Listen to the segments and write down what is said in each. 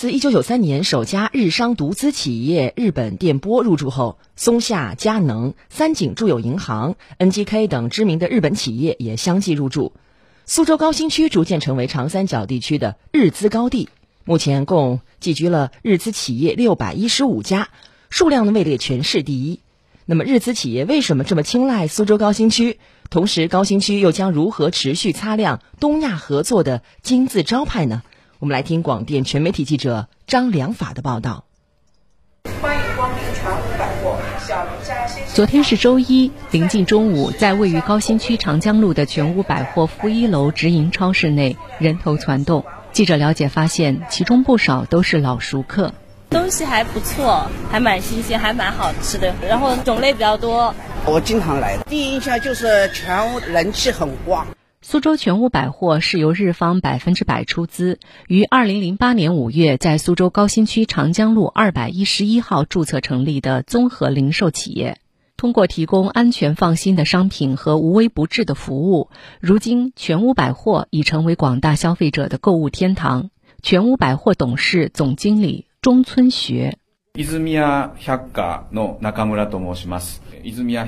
自1993年首家日商独资企业日本电波入驻后，松下、佳能、三井住友银行、NGK 等知名的日本企业也相继入驻。苏州高新区逐渐成为长三角地区的日资高地，目前共聚居了日资企业六百一十五家，数量呢位列全市第一。那么，日资企业为什么这么青睐苏州高新区？同时，高新区又将如何持续擦亮东亚合作的金字招牌呢？我们来听广电全媒体记者张良法的报道。欢迎光临全屋百货，小龙虾。昨天是周一，临近中午，在位于高新区长江路的全屋百货负一楼直营超市内，人头攒动。记者了解发现，其中不少都是老熟客。东西还不错，还蛮新鲜，还蛮好吃的，然后种类比较多。我经常来的，第一印象就是全屋人气很旺。苏州全屋百货是由日方百分之百出资，于二零零八年五月在苏州高新区长江路二百一十一号注册成立的综合零售企业。通过提供安全放心的商品和无微不至的服务，如今全屋百货已成为广大消费者的购物天堂。全屋百货董事总经理中村学中村学。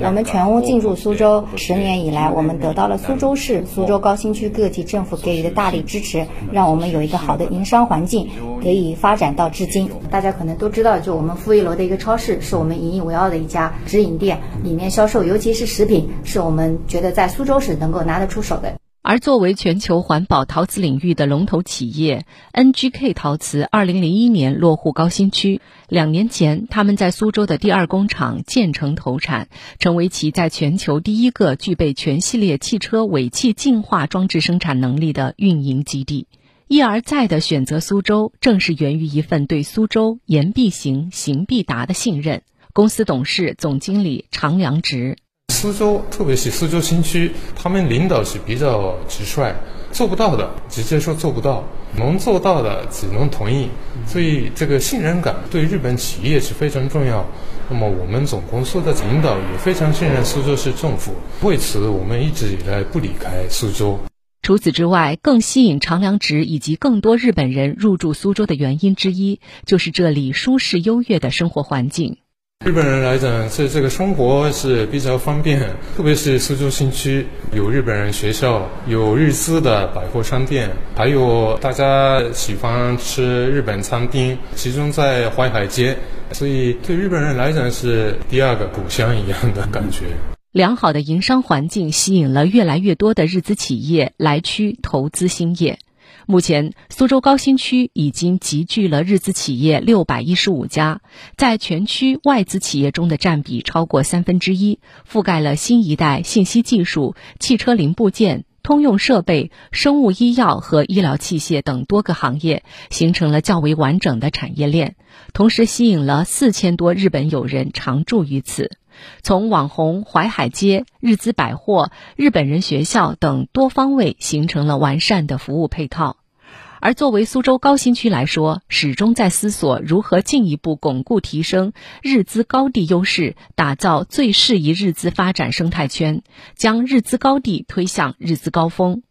我们全屋进驻苏州十年以来，我们得到了苏州市、苏州高新区各级政府给予的大力支持，让我们有一个好的营商环境，得以发展到至今。大家可能都知道，就我们负一楼的一个超市，是我们引以为傲的一家直营店，里面销售尤其是食品，是我们觉得在苏州市能够拿得出手的。而作为全球环保陶瓷领域的龙头企业，NGK 陶瓷二零零一年落户高新区。两年前，他们在苏州的第二工厂建成投产，成为其在全球第一个具备全系列汽车尾气净化装置生产能力的运营基地。一而再的选择苏州，正是源于一份对苏州言必行、行必达的信任。公司董事总经理常良直。苏州，特别是苏州新区，他们领导是比较直率，做不到的直接说做不到，能做到的只能同意。所以这个信任感对日本企业是非常重要。那么我们总公司的领导也非常信任苏州市政府，为此我们一直以来不离开苏州。除此之外，更吸引长良直以及更多日本人入住苏州的原因之一，就是这里舒适优越的生活环境。日本人来讲，这这个生活是比较方便，特别是苏州新区有日本人学校，有日资的百货商店，还有大家喜欢吃日本餐厅，集中在淮海街，所以对日本人来讲是第二个故乡一样的感觉。良好的营商环境吸引了越来越多的日资企业来区投资兴业。目前，苏州高新区已经集聚了日资企业六百一十五家，在全区外资企业中的占比超过三分之一，覆盖了新一代信息技术、汽车零部件、通用设备、生物医药和医疗器械等多个行业，形成了较为完整的产业链，同时吸引了四千多日本友人常驻于此。从网红淮海街、日资百货、日本人学校等多方位形成了完善的服务配套，而作为苏州高新区来说，始终在思索如何进一步巩固提升日资高地优势，打造最适宜日资发展生态圈，将日资高地推向日资高峰。